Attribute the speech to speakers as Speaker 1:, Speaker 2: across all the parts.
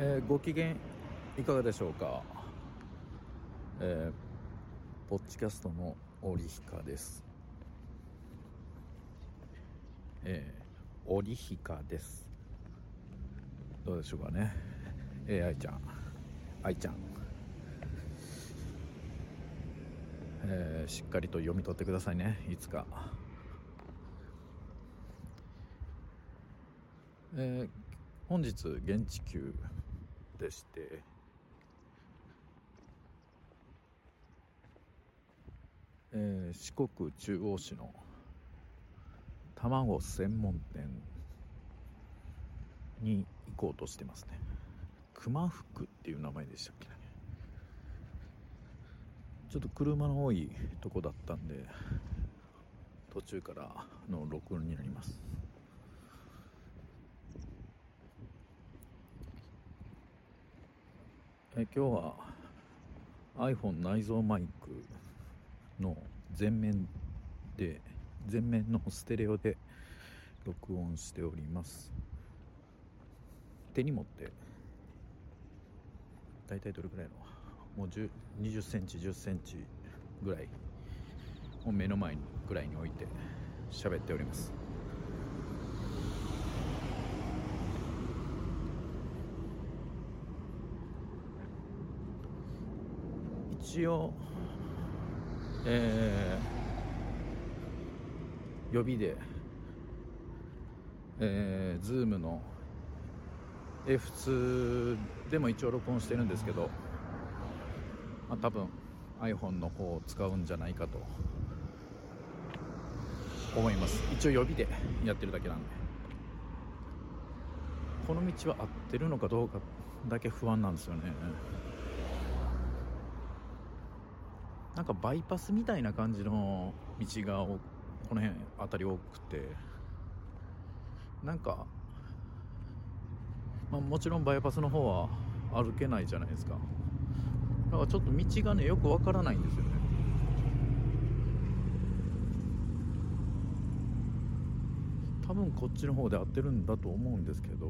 Speaker 1: えー、ご機嫌いかがでしょうか？えー、ポッチキャストのオリヒカです。えー、オリヒカです。どうでしょうかね？えー、愛ちゃん。愛ちゃん。えー、しっかりと読み取ってくださいね。いつか。えー、本日現地級。でして、えー、四国中央市の卵専門店に行こうとしてますね。熊福っていう名前でしたっけね。ちょっと車の多いとこだったんで途中からの録音になります。え今日は iPhone 内蔵マイクの前面で前面のステレオで録音しております。手に持って大体どれくらいのもう2 0センチ1 0センチぐらいを目の前ぐらいに置いて喋っております。一応えー、予備でえー、ズームの F2 でも一応録音してるんですけど、まあ、多分 iPhone の方を使うんじゃないかと思います。一応予備でやってるだけなんで。この道は合ってるのかどうかだけ不安なんですよね。なんかバイパスみたいな感じの道がこの辺辺り多くて。なんか、まあ、もちろんバイパスの方は歩けないじゃないですか。だからちょっと道がねよくわからないんですよね。多分こっちの方で合ってるんだと思うんですけど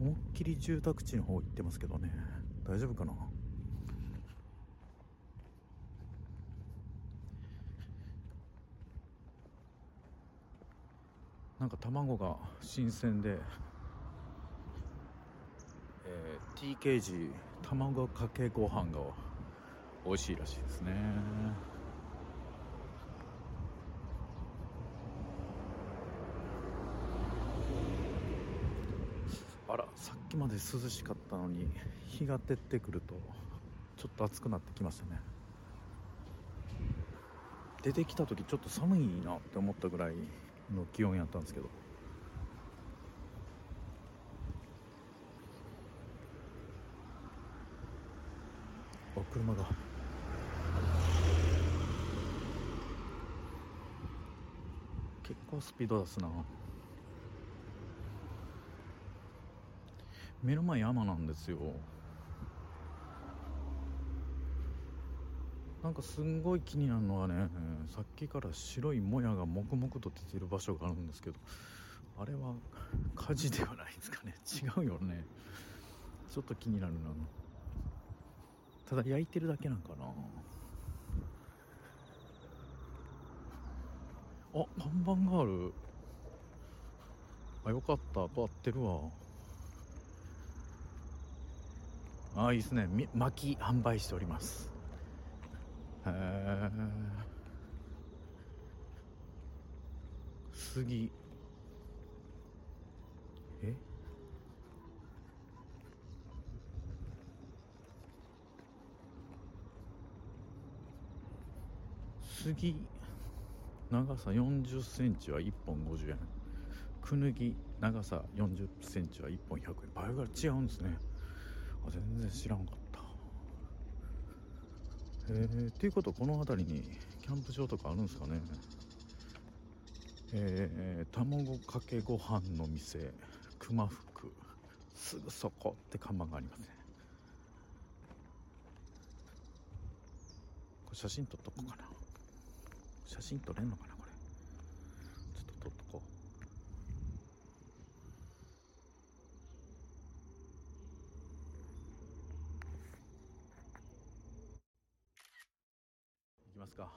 Speaker 1: 思いっきり住宅地の方行ってますけどね。大丈夫かな？か卵が新鮮で、えー、TKG 卵かけご飯が美味しいらしいですね。あらさっきまで涼しかったのに日が照ってくるとちょっと暑くなってきましたね。出てきた時ちょっと寒いなって思ったぐらいの気温やったんですけど。あ車が。結構スピード出すな。目の前山なんですよ。なんかすんごい気になるのはねさっきから白いもやが黙々と出てる場所があるんですけどあれは火事ではないですかね。違うよね。ちょっと気になるな。ただ焼いてるだけなんかな。あ看板がある。あよかった。変わってるわ。あいいですね。薪販売しております。へえ。杉え杉長さ40センチは1本50円。くぬぎ長さ40センチは1本100円。倍ぐらい違うんですね。あ全然知らんかった。えー、っていうことこの辺りにキャンプ場とかあるんですかね。えー、卵かけご飯の店熊福すぐそこって看板がありますね。これ写真撮っとこうかな。写真撮れんのかなこれ。ちょっと撮っとこうますか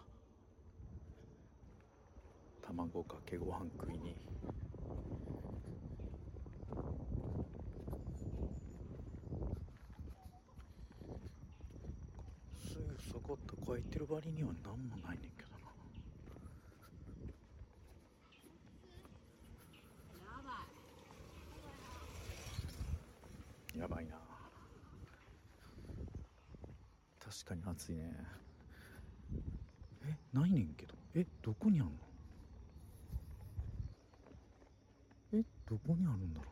Speaker 1: 卵かけご飯食いに。すぐそことこ言ってる割には何もないねんけどな。やばいな。確かに暑いね。えないねんけど。えどこにあんの？えどこにあるんだろ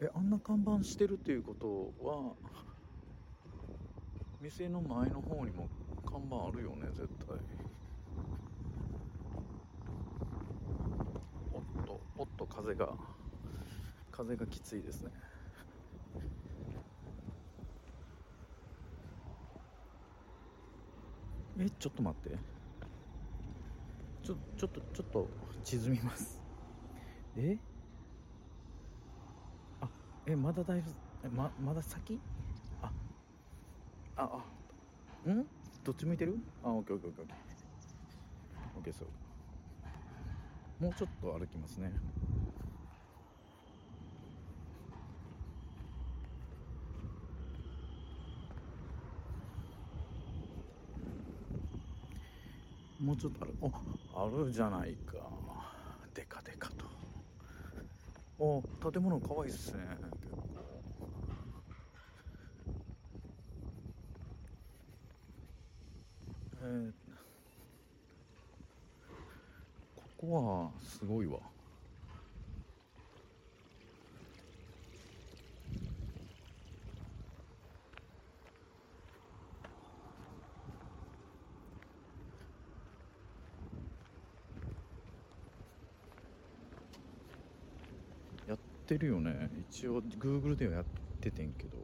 Speaker 1: う？えあんな看板してるっていうことは店の前の方にも看板あるよね絶対。おっとおっと風が風がきついですね。えちょっと待って。ちょちょっとちょっと沈みます。え？あえまだだいぶえままだ先？あああん？どっち向いてる？あオッケーオッケーオッケーオッケー。オッケーそう。もうちょっと歩きますね。もうちょっとある。おあるじゃないか。でかでかと。お建物かわいいっすね。結構。えー、ここはすごいわやってるよね。一応 Google ではやっててんけど。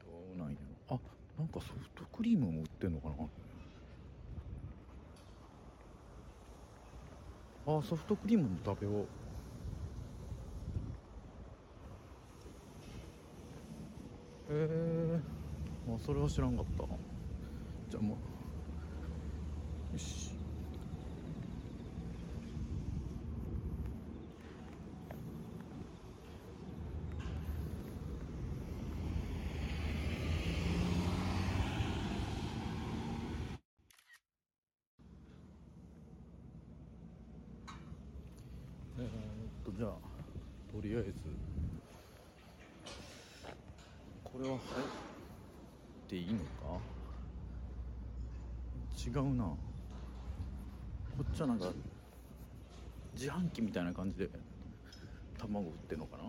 Speaker 1: どうなんやろ。あなんかソフトクリームも売ってんのかな。あソフトクリームも食べよう。えー、あそれは知らんかった。じゃあもうー、っとじゃあとりあえずこれは入っていいのか？違うな。こっちはなんか自販機みたいな感じで卵売ってんのかな？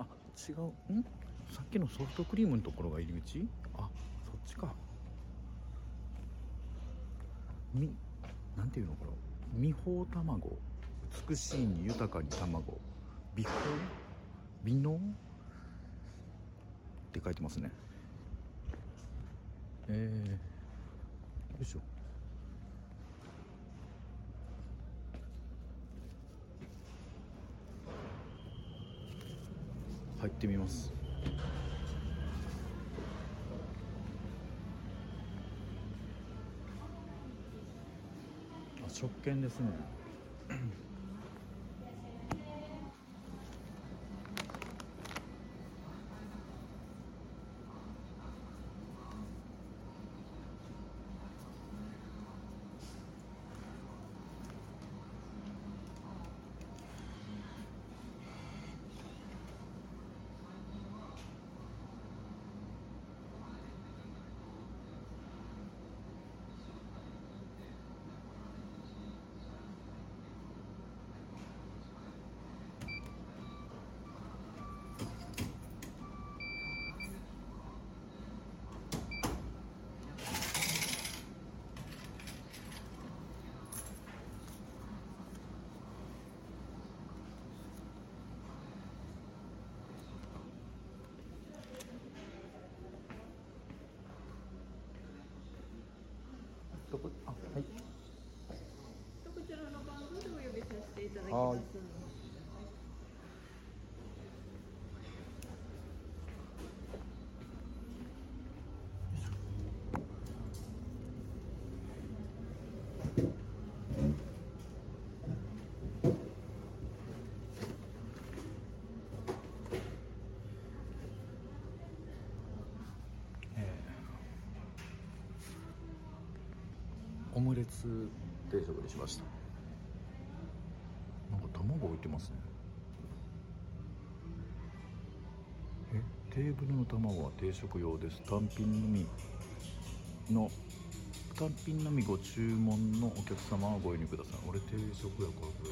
Speaker 1: あ違う。ん？さっきのソフトクリームのところが入り口？あそっちか。みなんていうのこれ？美宝卵。美しいに豊かに卵。美宝美濃？って書いてますね。えー、よいしょ。入ってみます。食券ですね。はい
Speaker 2: こちらの番号でお呼びさせていただきます。
Speaker 1: オムレツ定食にしました。なんか卵置いてますね。えテーブルの卵は定食用です。単品のみの単品のみご注文のお客様はご入入ください。俺定食やからこれ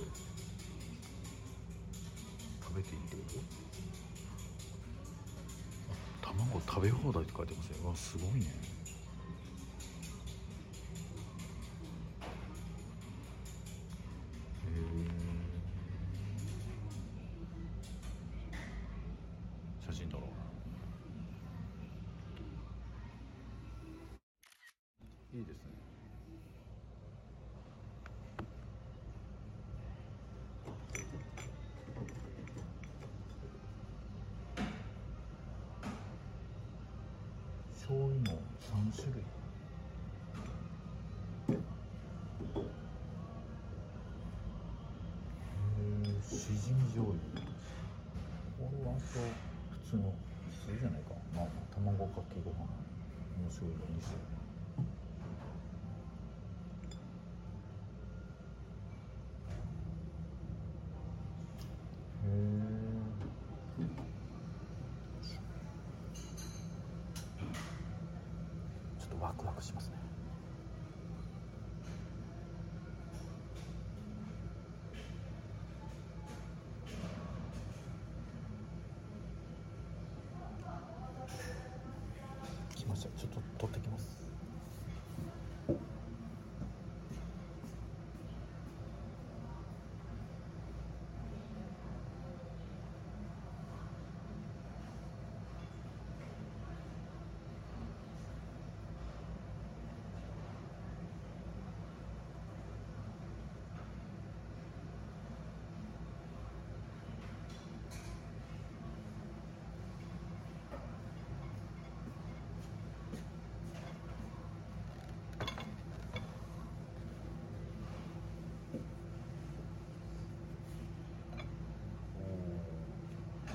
Speaker 1: 食べていいってこと？あ卵食べ放題って書いてますようわすごいね。普通じゃないか。まあ卵かけご飯。の醤油2種類へえちょっとワクワクしますね来ましたちょっと取ってきます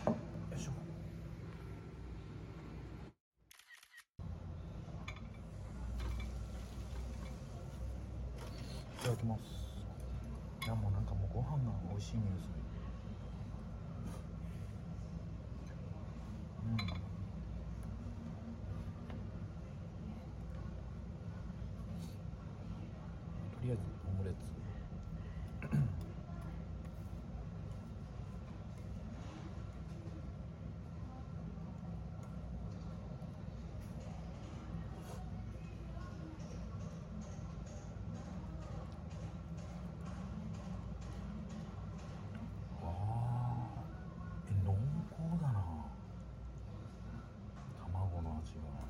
Speaker 1: よいしょいただきます。いやもうなんかもうご飯が美味しい匂いするうんとりあえずオムレツあーえ濃厚だな卵の味が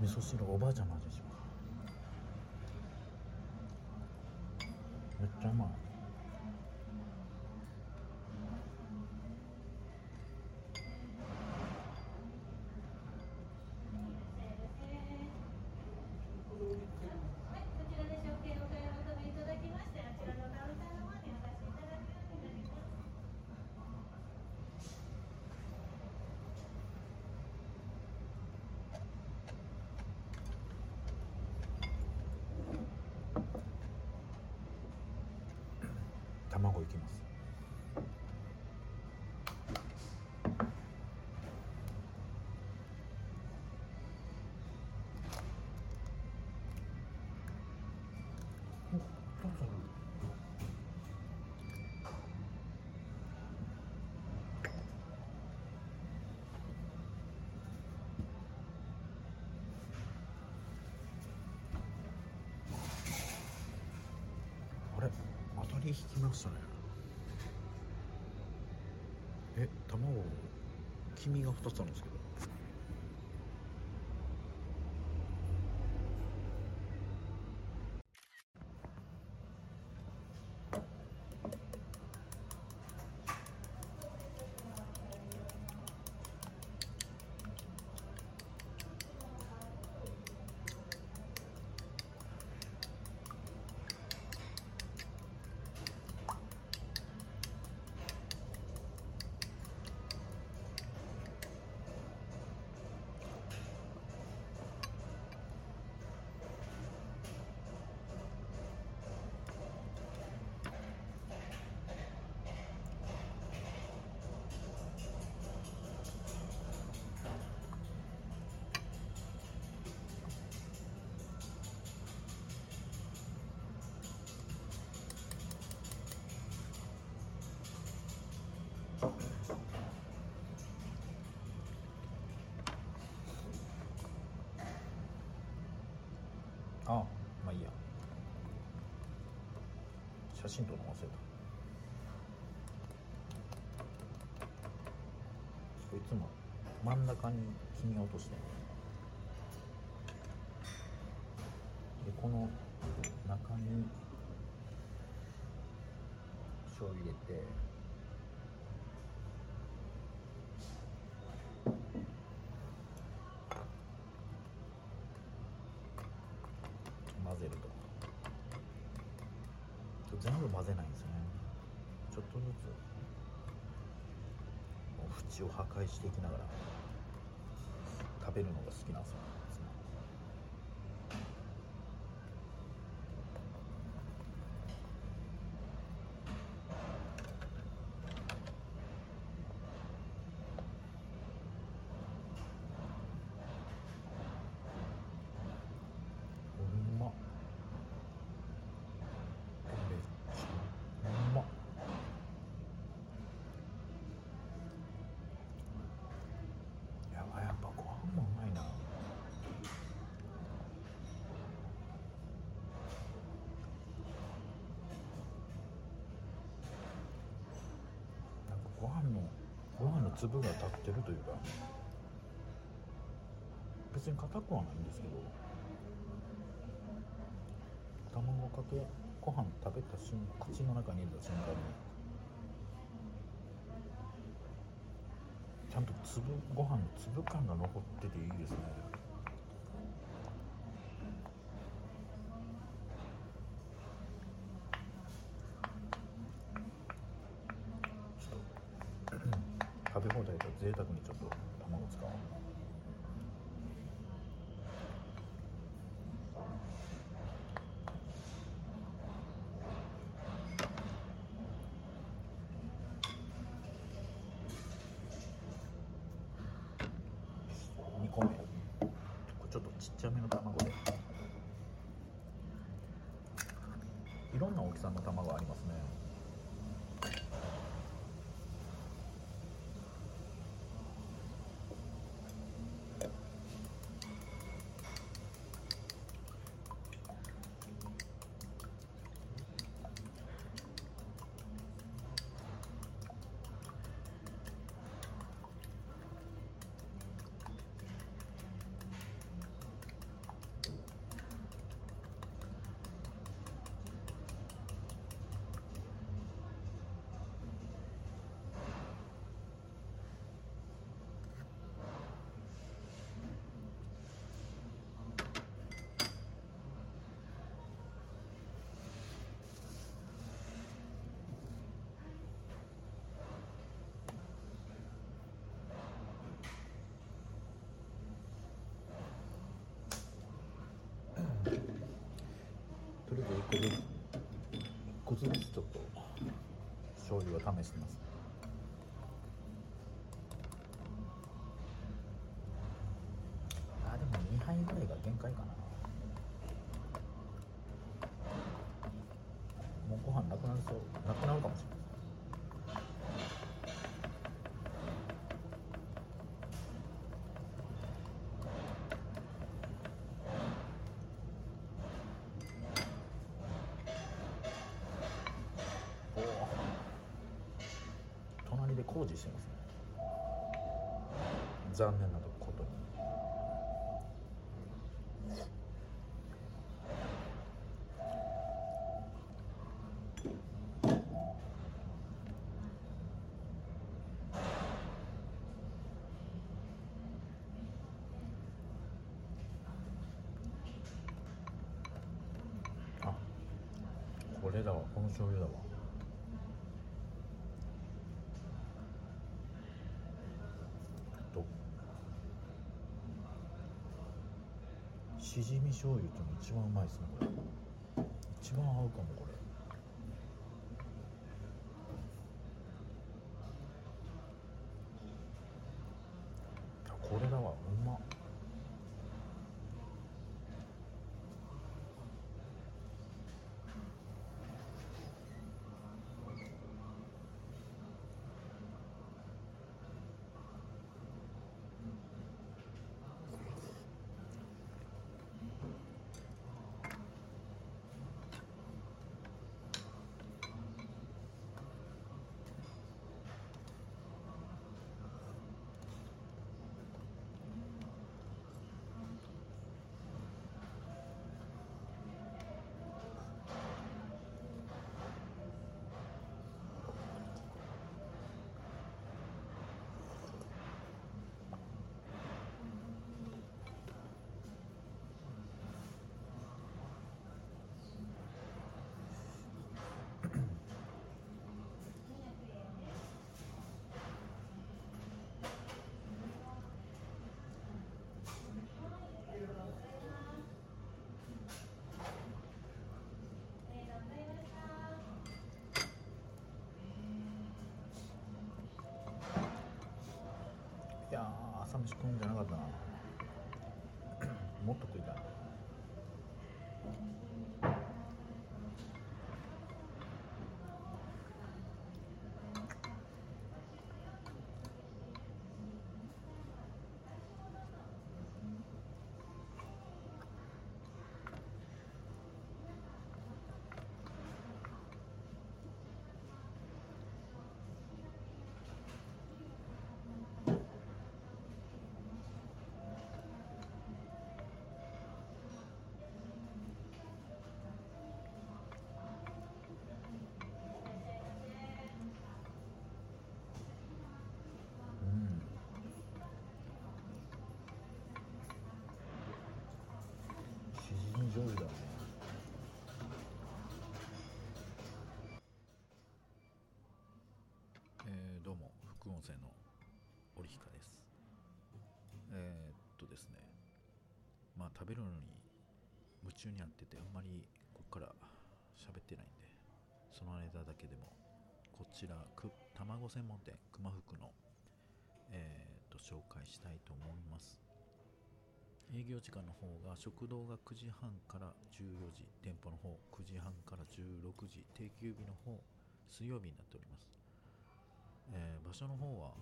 Speaker 1: 味噌汁おばあちゃんの
Speaker 2: あれ？当たり
Speaker 1: 引きましたね。黄身が2つあるんですけど。あまあいいや。写真撮るの忘れた。いつも真ん中に黄身を落として。でこの中に醤油入れて混ぜると全部混ぜないんですよねちょっとずつもう縁を破壊していきながら食べるのが好きなんですようまっめっちゃうまっやばいやっぱご飯もうまいななんかご飯のご飯の粒が立ってるというか別に硬くはないんですけど卵かけご飯食べた瞬間口の中に入れた瞬間にちゃんと粒ご飯の粒感が残ってていいですねちょっと食べ放題と贅沢にちょっと卵使おう。2個目ちょっとちっちゃめの卵で。いろんな大きさの卵ありますね。個ずつ1個ずつちょっと醤油を試してます。持してますね。残念なことに。あこれだわ。この醤油だわとしじみ醤油っての一番うまいですねこれ。一番合うかもこれ。これだわうま。っいやー朝飯えーどうも副音声の織彦です。えーっとですね。まあ食べるのに夢中になっててあんまりここから喋ってないんでその間だけでもこちらく卵専門店熊福のえー、と紹介したいと思います。営業時間の方が食堂が9時半から14時店舗の方9時半から16時定休日の方水曜日になっております、えー場所の方は、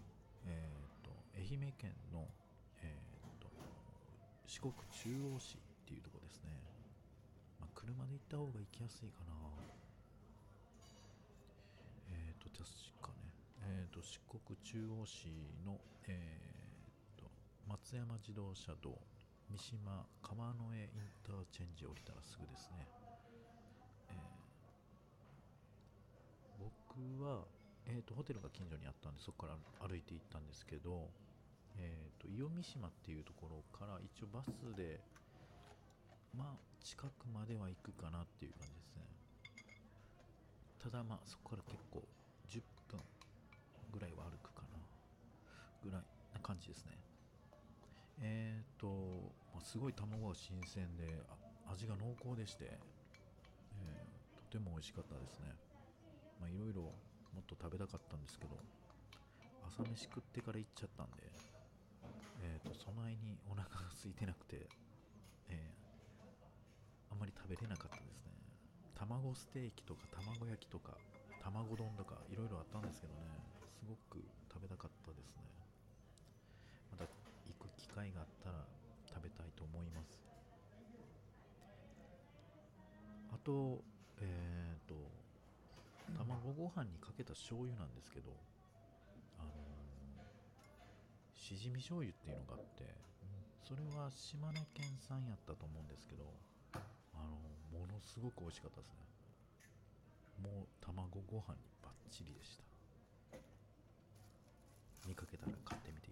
Speaker 1: えー、と愛媛県の、えー、と四国中央市っていうところですね、まあ、車で行った方が行きやすいかな。えー、と確かね、えー、と四国中央市の、えー、と松山自動車道。三島川之江インターチェンジ降りたらすぐですね、えー僕は、えー、とホテルが近所にあったんでそこから歩いて行ったんですけど、えー、と伊予三島っていうところから一応バスでまあ近くまでは行くかなっていう感じですね。ただまあそこから結構10分ぐらいは歩くかなぐらいな感じですね。えーと、まあすごい卵が新鮮で味が濃厚でして、えーとても美味しかったですね。いろいろもっと食べたかったんですけど朝飯食ってから行っちゃったんでえーとそないにお腹が空いてなくて、えーあんまり食べれなかったですね。卵ステーキとか卵焼きとか卵丼とかいろいろあったんですけどねすごく食べたかったですね。また行く機会があったら食べたいと思います。あとえっ、と卵ご飯にかけた醤油なんですけどあのしじみ醤油っていうのがあってそれは島根県産やったと思うんですけどあのものすごく美味しかったですね。もう卵ご飯にバッチリでした。見かけたら買ってみて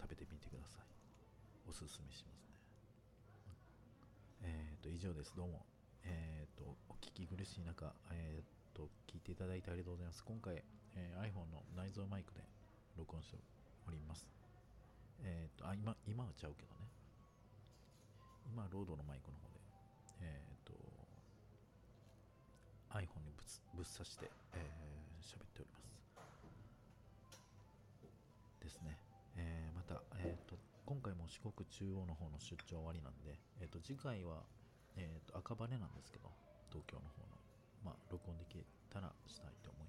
Speaker 1: 食べてみてください。おすすめしますね。えっ、と以上です。どうも。えっ、とお聞き苦しい中えっ、と聞いていただいてありがとうございます。今回、えー iPhone の内蔵マイクで録音しております。えっ、とあ今今はちゃうけどね。今ロードのマイクの方でえっ、と iPhone にぶつぶっ刺してえー喋、っております。ですね、えーまた、えー、と今回も四国中央の方の出張終わりなんで、えー、と次回は、えー、と赤羽なんですけど東京の方の、まあ、録音できたらしたいと思います、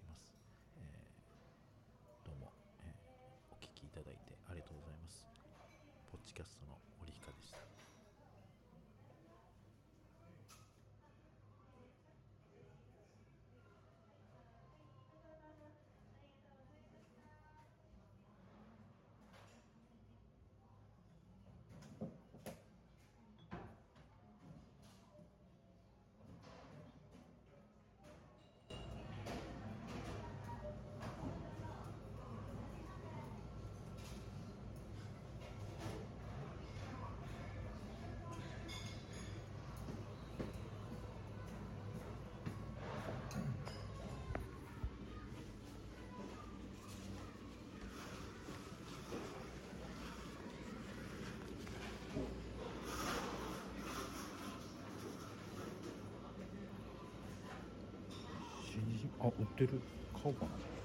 Speaker 1: あ売ってる。買おうかな。